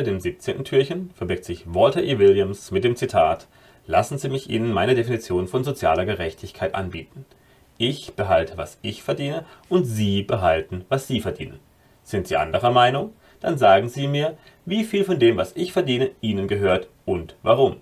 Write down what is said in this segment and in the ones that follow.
hinter dem 17. Türchen verbirgt sich Walter E. Williams mit dem Zitat Lassen Sie mich Ihnen meine Definition von sozialer Gerechtigkeit anbieten. Ich behalte, was ich verdiene, und Sie behalten, was Sie verdienen. Sind Sie anderer Meinung? Dann sagen Sie mir, wie viel von dem, was ich verdiene, Ihnen gehört und warum.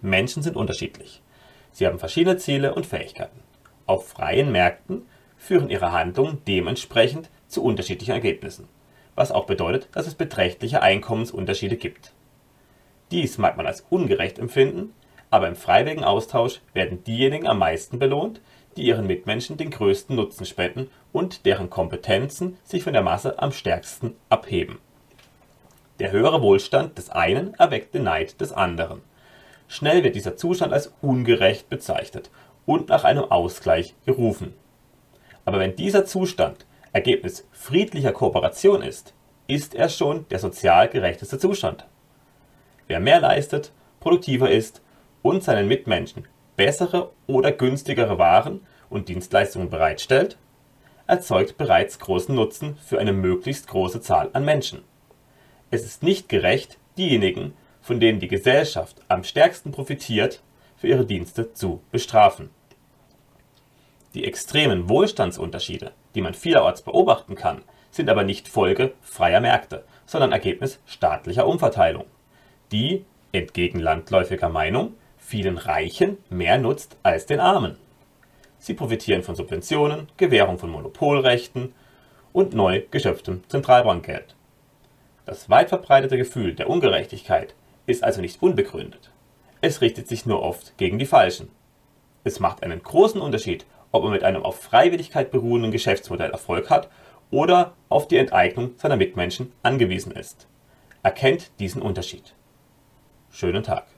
Menschen sind unterschiedlich. Sie haben verschiedene Ziele und Fähigkeiten. Auf freien Märkten führen ihre Handlungen dementsprechend zu unterschiedlichen Ergebnissen, was auch bedeutet, dass es beträchtliche Einkommensunterschiede gibt. Dies mag man als ungerecht empfinden, aber im freiwilligen Austausch werden diejenigen am meisten belohnt, die ihren Mitmenschen den größten Nutzen spenden und deren Kompetenzen sich von der Masse am stärksten abheben. Der höhere Wohlstand des einen erweckt den Neid des anderen. Schnell wird dieser Zustand als ungerecht bezeichnet und nach einem Ausgleich gerufen. Aber wenn dieser Zustand Ergebnis friedlicher Kooperation ist, ist er schon der sozial gerechteste Zustand. Wer mehr leistet, produktiver ist und seinen Mitmenschen bessere oder günstigere Waren und Dienstleistungen bereitstellt, erzeugt bereits großen Nutzen für eine möglichst große Zahl an Menschen. Es ist nicht gerecht, diejenigen, von denen die Gesellschaft am stärksten profitiert, für ihre Dienste zu bestrafen. Die extremen Wohlstandsunterschiede, die man vielerorts beobachten kann, sind aber nicht Folge freier Märkte, sondern Ergebnis staatlicher Umverteilung, die, entgegen landläufiger Meinung, vielen Reichen mehr nutzt als den Armen. Sie profitieren von Subventionen, Gewährung von Monopolrechten und neu geschöpftem Zentralbankgeld. Das weit verbreitete Gefühl der Ungerechtigkeit ist also nicht unbegründet. Es richtet sich nur oft gegen die Falschen. Es macht einen großen Unterschied, ob man mit einem auf Freiwilligkeit beruhenden Geschäftsmodell Erfolg hat oder auf die Enteignung seiner Mitmenschen angewiesen ist. Erkennt diesen Unterschied. Schönen Tag.